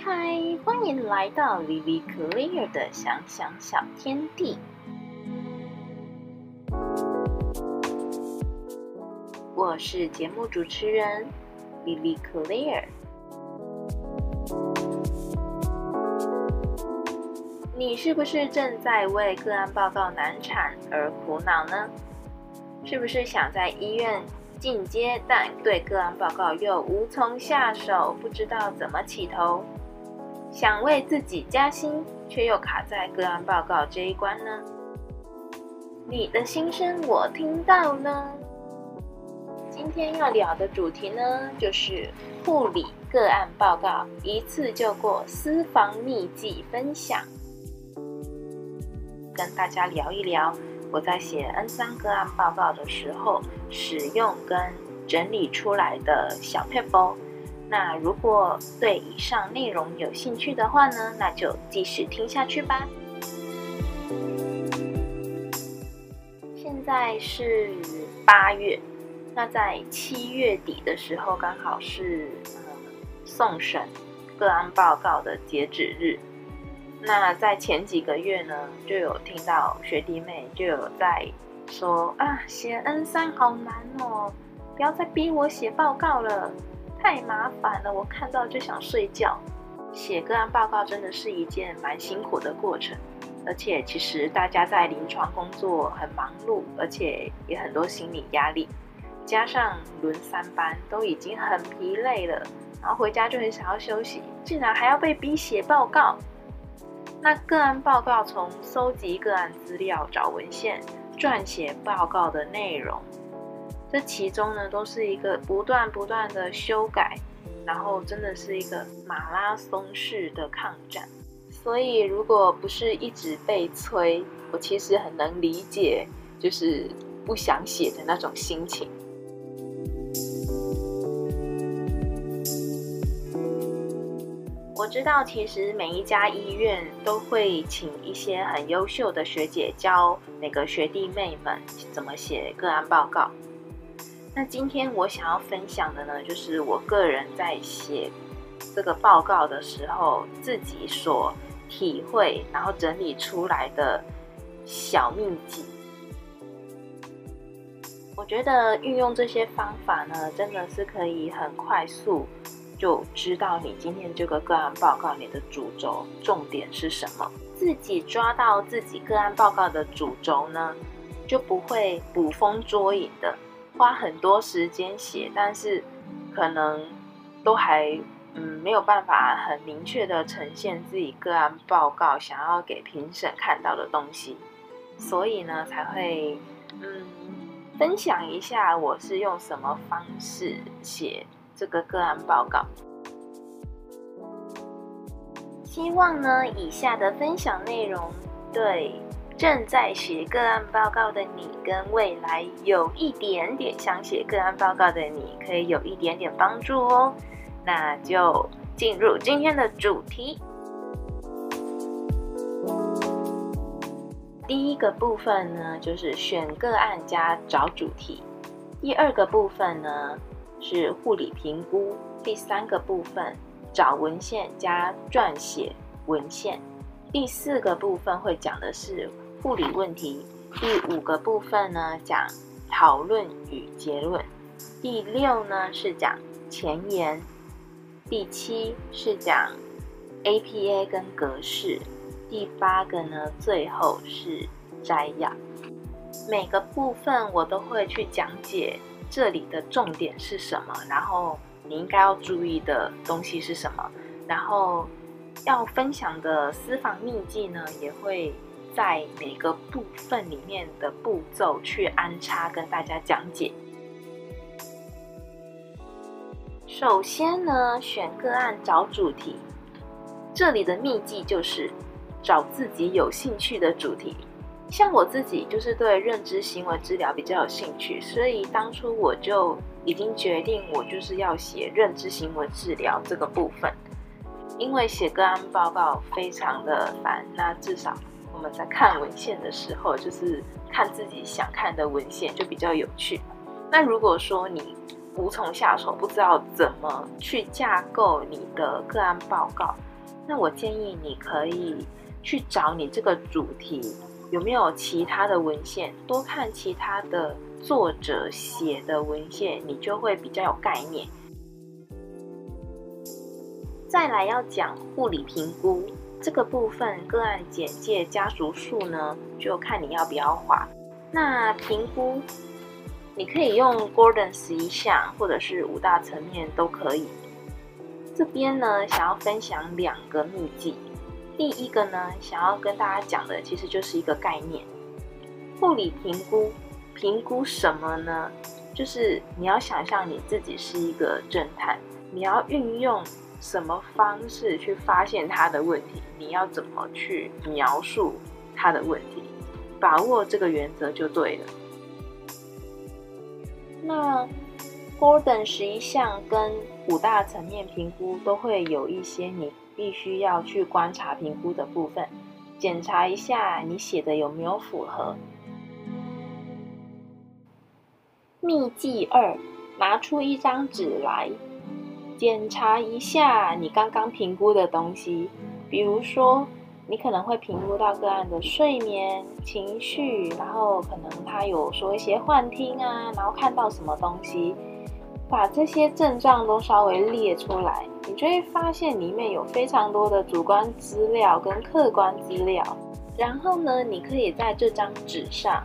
嗨，欢迎来到 Vivi Clear 的想想小天地。我是节目主持人 Vivi Clear。你是不是正在为个案报告难产而苦恼呢？是不是想在医院进阶，但对个案报告又无从下手，不知道怎么起头？想为自己加薪，却又卡在个案报告这一关呢？你的心声我听到了。今天要聊的主题呢，就是护理个案报告一次就过私房秘籍分享，跟大家聊一聊我在写 N 三个案报告的时候使用跟整理出来的小片包。那如果对以上内容有兴趣的话呢，那就继续听下去吧。现在是八月，那在七月底的时候，刚好是呃送审个案报告的截止日。那在前几个月呢，就有听到学弟妹就有在说啊，写 N 三好难哦，不要再逼我写报告了。太麻烦了，我看到就想睡觉。写个案报告真的是一件蛮辛苦的过程，而且其实大家在临床工作很忙碌，而且也很多心理压力，加上轮三班都已经很疲累了，然后回家就很想要休息，竟然还要被逼写报告。那个案报告从搜集个案资料、找文献、撰写报告的内容。这其中呢，都是一个不断不断的修改，然后真的是一个马拉松式的抗战。所以，如果不是一直被催，我其实很能理解，就是不想写的那种心情。我知道，其实每一家医院都会请一些很优秀的学姐教每个学弟妹们怎么写个案报告。那今天我想要分享的呢，就是我个人在写这个报告的时候，自己所体会，然后整理出来的小秘籍。我觉得运用这些方法呢，真的是可以很快速就知道你今天这个个案报告你的主轴重点是什么，自己抓到自己个案报告的主轴呢，就不会捕风捉影的。花很多时间写，但是可能都还嗯没有办法很明确的呈现自己个案报告想要给评审看到的东西，所以呢才会嗯分享一下我是用什么方式写这个个案报告。希望呢以下的分享内容对。正在写个案报告的你，跟未来有一点点想写个案报告的你，可以有一点点帮助哦。那就进入今天的主题。第一个部分呢，就是选个案加找主题；第二个部分呢，是护理评估；第三个部分找文献加撰写文献；第四个部分会讲的是。护理问题第五个部分呢，讲讨论与结论；第六呢是讲前言；第七是讲 APA 跟格式；第八个呢，最后是摘要。每个部分我都会去讲解这里的重点是什么，然后你应该要注意的东西是什么，然后要分享的私房秘籍呢，也会。在每个部分里面的步骤去安插，跟大家讲解。首先呢，选个案找主题，这里的秘籍就是找自己有兴趣的主题。像我自己就是对认知行为治疗比较有兴趣，所以当初我就已经决定，我就是要写认知行为治疗这个部分。因为写个案报告非常的烦，那至少。我们在看文献的时候，就是看自己想看的文献，就比较有趣。那如果说你无从下手，不知道怎么去架构你的个案报告，那我建议你可以去找你这个主题有没有其他的文献，多看其他的作者写的文献，你就会比较有概念。再来要讲护理评估这个部分，个案简介家属数呢，就看你要不要画。那评估你可以用 Gordon 十一项，或者是五大层面都可以。这边呢，想要分享两个秘籍。第一个呢，想要跟大家讲的，其实就是一个概念：护理评估。评估什么呢？就是你要想象你自己是一个侦探，你要运用。什么方式去发现他的问题？你要怎么去描述他的问题？把握这个原则就对了。那 Gordon 十一项跟五大层面评估都会有一些你必须要去观察评估的部分，检查一下你写的有没有符合。秘技二：拿出一张纸来。检查一下你刚刚评估的东西，比如说，你可能会评估到个案的睡眠、情绪，然后可能他有说一些幻听啊，然后看到什么东西，把这些症状都稍微列出来，你就会发现里面有非常多的主观资料跟客观资料。然后呢，你可以在这张纸上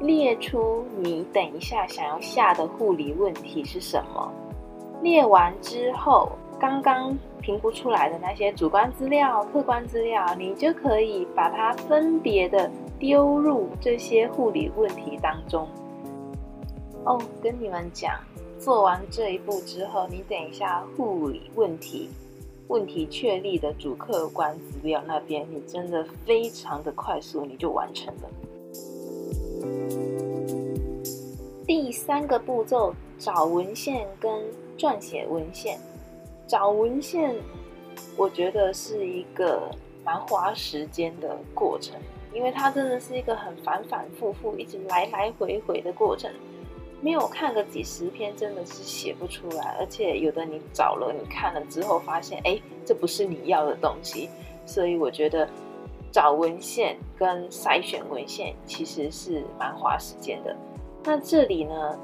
列出你等一下想要下的护理问题是什么。列完之后，刚刚评估出来的那些主观资料、客观资料，你就可以把它分别的丢入这些护理问题当中。哦，跟你们讲，做完这一步之后，你等一下护理问题问题确立的主客观资料那边，你真的非常的快速，你就完成了。第三个步骤，找文献跟。撰写文献、找文献，我觉得是一个蛮花时间的过程，因为它真的是一个很反反复复、一直来来回回的过程。没有看个几十篇，真的是写不出来。而且有的你找了，你看了之后发现，哎，这不是你要的东西。所以我觉得找文献跟筛选文献其实是蛮花时间的。那这里呢？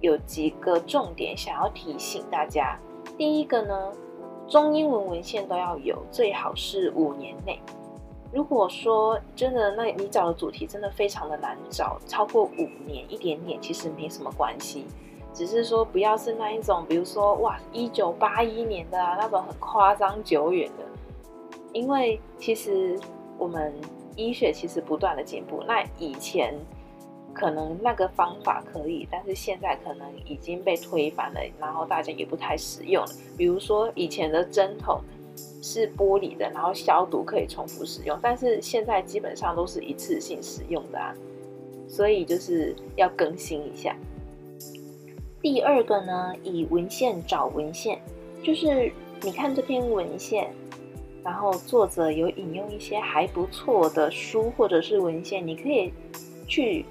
有几个重点想要提醒大家。第一个呢，中英文文献都要有，最好是五年内。如果说真的，那你找的主题真的非常的难找，超过五年一点点其实没什么关系，只是说不要是那一种，比如说哇，一九八一年的啊那种很夸张久远的，因为其实我们医学其实不断的进步，那以前。可能那个方法可以，但是现在可能已经被推翻了，然后大家也不太使用了。比如说以前的针筒是玻璃的，然后消毒可以重复使用，但是现在基本上都是一次性使用的啊，所以就是要更新一下。第二个呢，以文献找文献，就是你看这篇文献，然后作者有引用一些还不错的书或者是文献，你可以去。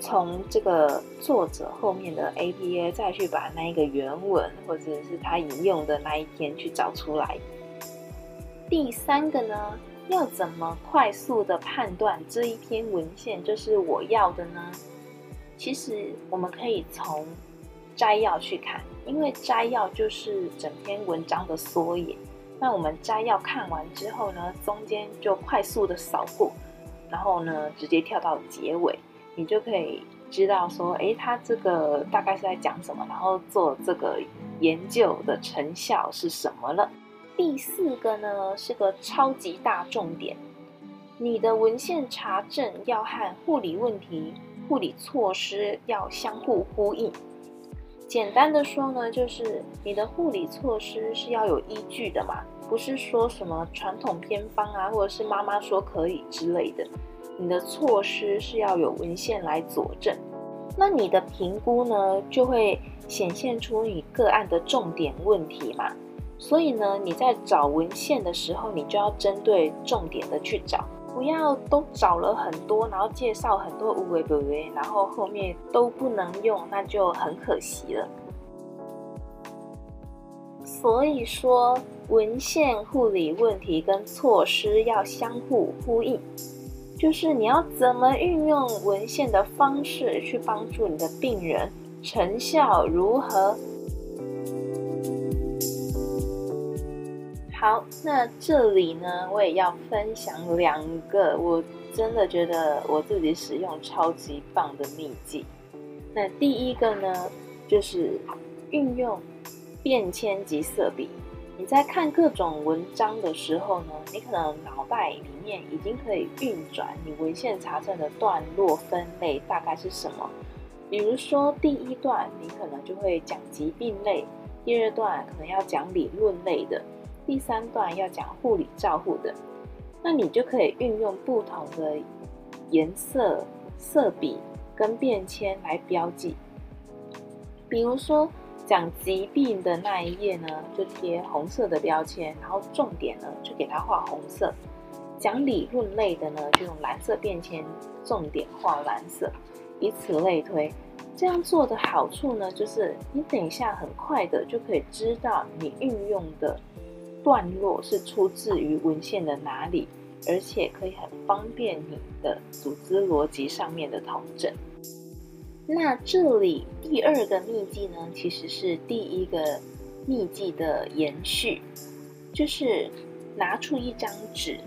从这个作者后面的 APA 再去把那一个原文或者是他引用的那一篇去找出来。第三个呢，要怎么快速的判断这一篇文献就是我要的呢？其实我们可以从摘要去看，因为摘要就是整篇文章的缩影。那我们摘要看完之后呢，中间就快速的扫过，然后呢，直接跳到结尾。你就可以知道说，哎，他这个大概是在讲什么，然后做这个研究的成效是什么了。第四个呢是个超级大重点，你的文献查证要和护理问题、护理措施要相互呼应。简单的说呢，就是你的护理措施是要有依据的嘛，不是说什么传统偏方啊，或者是妈妈说可以之类的。你的措施是要有文献来佐证，那你的评估呢，就会显现出你个案的重点问题嘛。所以呢，你在找文献的时候，你就要针对重点的去找，不要都找了很多，然后介绍很多无为不为，然后后面都不能用，那就很可惜了。所以说，文献护理问题跟措施要相互呼应，就是你要怎么运用文献的方式去帮助你的病人，成效如何？好，那这里呢，我也要分享两个我真的觉得我自己使用超级棒的秘籍。那第一个呢，就是运用便签及色笔。你在看各种文章的时候呢，你可能脑袋里面已经可以运转你文献查证的段落分类大概是什么。比如说第一段，你可能就会讲疾病类；第二段可能要讲理论类的。第三段要讲护理照护的，那你就可以运用不同的颜色、色笔跟便签来标记。比如说讲疾病的那一页呢，就贴红色的标签，然后重点呢就给它画红色；讲理论类的呢，就用蓝色便签，重点画蓝色，以此类推。这样做的好处呢，就是你等一下很快的就可以知道你运用的。段落是出自于文献的哪里，而且可以很方便你的组织逻辑上面的统整。那这里第二个秘籍呢，其实是第一个秘籍的延续，就是拿出一张纸，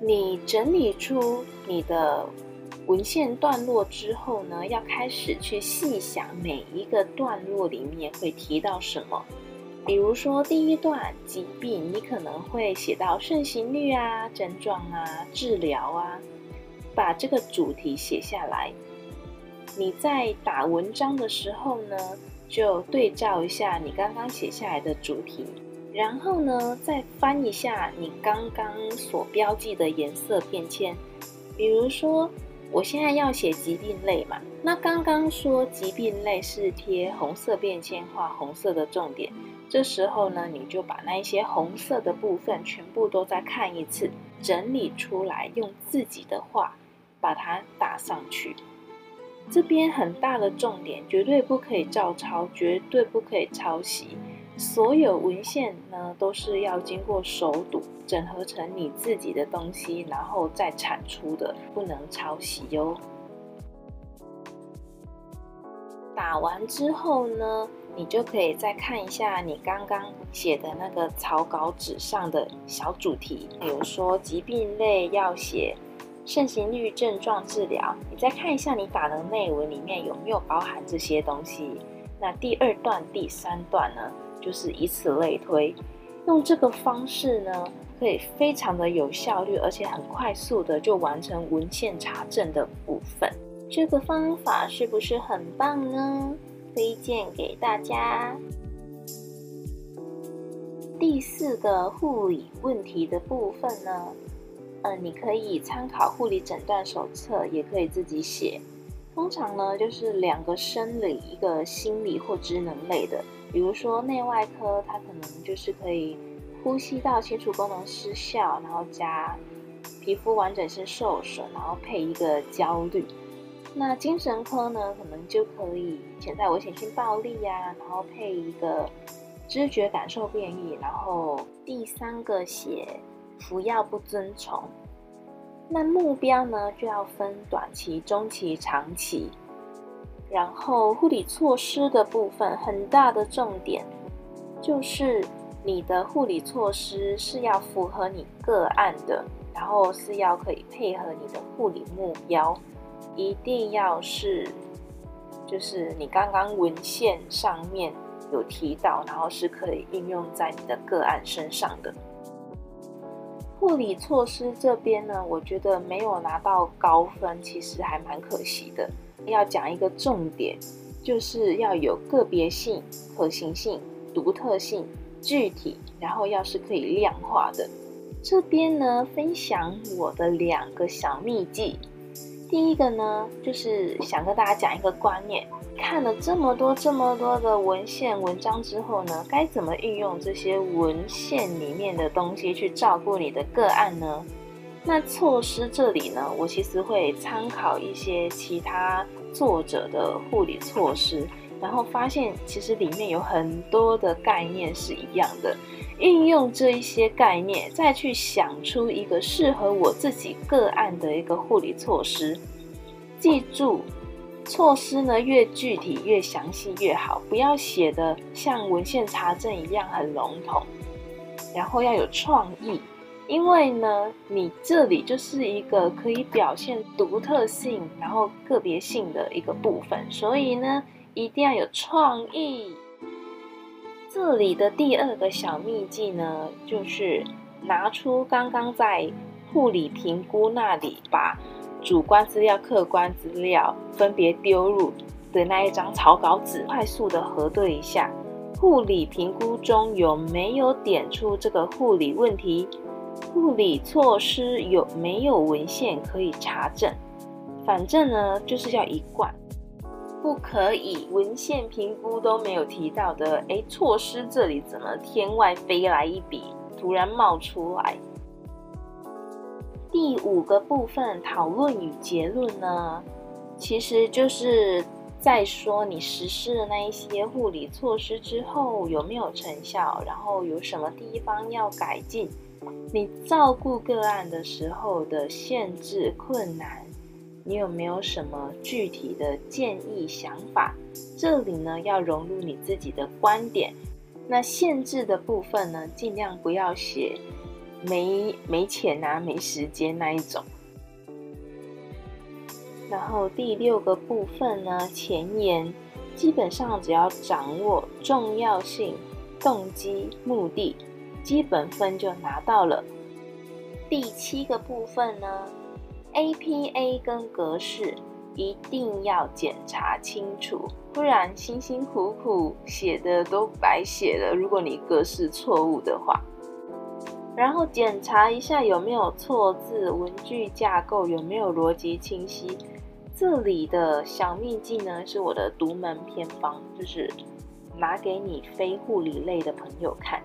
你整理出你的文献段落之后呢，要开始去细想每一个段落里面会提到什么。比如说第一段疾病，你可能会写到盛行率啊、症状啊、治疗啊，把这个主题写下来。你在打文章的时候呢，就对照一下你刚刚写下来的主题，然后呢，再翻一下你刚刚所标记的颜色便签。比如说，我现在要写疾病类嘛，那刚刚说疾病类是贴红色便签，画红色的重点。这时候呢，你就把那一些红色的部分全部都再看一次，整理出来，用自己的话把它打上去。这边很大的重点，绝对不可以照抄，绝对不可以抄袭。所有文献呢，都是要经过手读，整合成你自己的东西，然后再产出的，不能抄袭哟。打完之后呢？你就可以再看一下你刚刚写的那个草稿纸上的小主题，比如说疾病类要写盛行率、症状、治疗，你再看一下你打的内文里面有没有包含这些东西。那第二段、第三段呢，就是以此类推，用这个方式呢，可以非常的有效率，而且很快速的就完成文献查证的部分。这个方法是不是很棒呢？推荐给大家。第四个护理问题的部分呢，嗯，你可以参考护理诊断手册，也可以自己写。通常呢，就是两个生理，一个心理或职能类的。比如说内外科，它可能就是可以呼吸道清除功能失效，然后加皮肤完整性受损，然后配一个焦虑。那精神科呢，可能就可以潜在危险性暴力呀，然后配一个知觉感受变异，然后第三个写服药不遵从。那目标呢，就要分短期、中期、长期。然后护理措施的部分，很大的重点就是你的护理措施是要符合你个案的，然后是要可以配合你的护理目标。一定要是，就是你刚刚文献上面有提到，然后是可以应用在你的个案身上的。护理措施这边呢，我觉得没有拿到高分，其实还蛮可惜的。要讲一个重点，就是要有个别性、可行性、独特性、具体，然后要是可以量化的。这边呢，分享我的两个小秘技。第一个呢，就是想跟大家讲一个观念：看了这么多、这么多的文献文章之后呢，该怎么运用这些文献里面的东西去照顾你的个案呢？那措施这里呢，我其实会参考一些其他作者的护理措施，然后发现其实里面有很多的概念是一样的。运用这一些概念，再去想出一个适合我自己个案的一个护理措施。记住，措施呢越具体越详细越好，不要写的像文献查证一样很笼统。然后要有创意，因为呢，你这里就是一个可以表现独特性，然后个别性的一个部分，所以呢，一定要有创意。这里的第二个小秘技呢，就是拿出刚刚在护理评估那里把主观资料、客观资料分别丢入的那一张草稿纸，快速的核对一下护理评估中有没有点出这个护理问题，护理措施有没有文献可以查证。反正呢，就是要一贯。不可以，文献评估都没有提到的，哎，措施这里怎么天外飞来一笔，突然冒出来？第五个部分讨论与结论呢，其实就是在说你实施的那一些护理措施之后有没有成效，然后有什么地方要改进，你照顾个案的时候的限制困难。你有没有什么具体的建议想法？这里呢要融入你自己的观点。那限制的部分呢，尽量不要写没没钱啊、没时间那一种。然后第六个部分呢，前言基本上只要掌握重要性、动机、目的，基本分就拿到了。第七个部分呢？APA 跟格式一定要检查清楚，不然辛辛苦苦写的都白写了。如果你格式错误的话，然后检查一下有没有错字，文句架构有没有逻辑清晰。这里的小秘技呢，是我的独门偏方，就是拿给你非护理类的朋友看，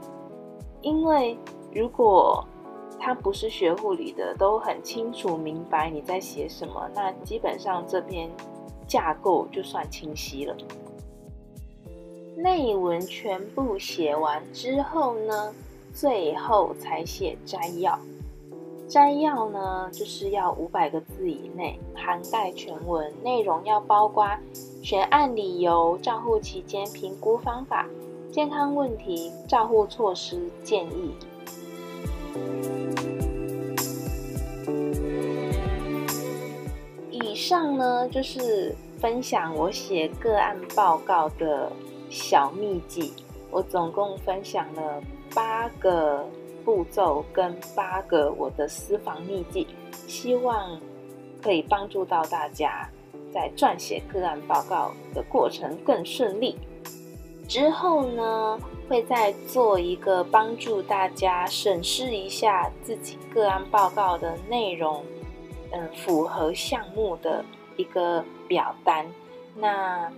因为如果。他不是学护理的，都很清楚明白你在写什么。那基本上这篇架构就算清晰了。内文全部写完之后呢，最后才写摘要。摘要呢，就是要五百个字以内，涵盖全文内容，要包括选案理由、照护期间评估方法、健康问题、照护措施建议。以上呢，就是分享我写个案报告的小秘籍。我总共分享了八个步骤跟八个我的私房秘籍，希望可以帮助到大家在撰写个案报告的过程更顺利。之后呢，会再做一个帮助大家审视一下自己个案报告的内容。嗯，符合项目的一个表单。那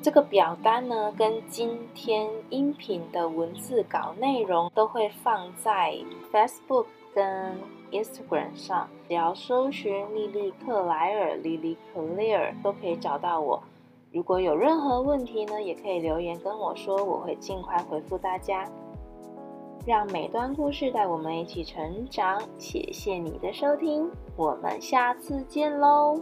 这个表单呢，跟今天音频的文字稿内容都会放在 Facebook 跟 Instagram 上，只要搜寻莉莉克莱尔 （Lily Clear 都可以找到我。如果有任何问题呢，也可以留言跟我说，我会尽快回复大家。让每段故事带我们一起成长。谢谢你的收听，我们下次见喽。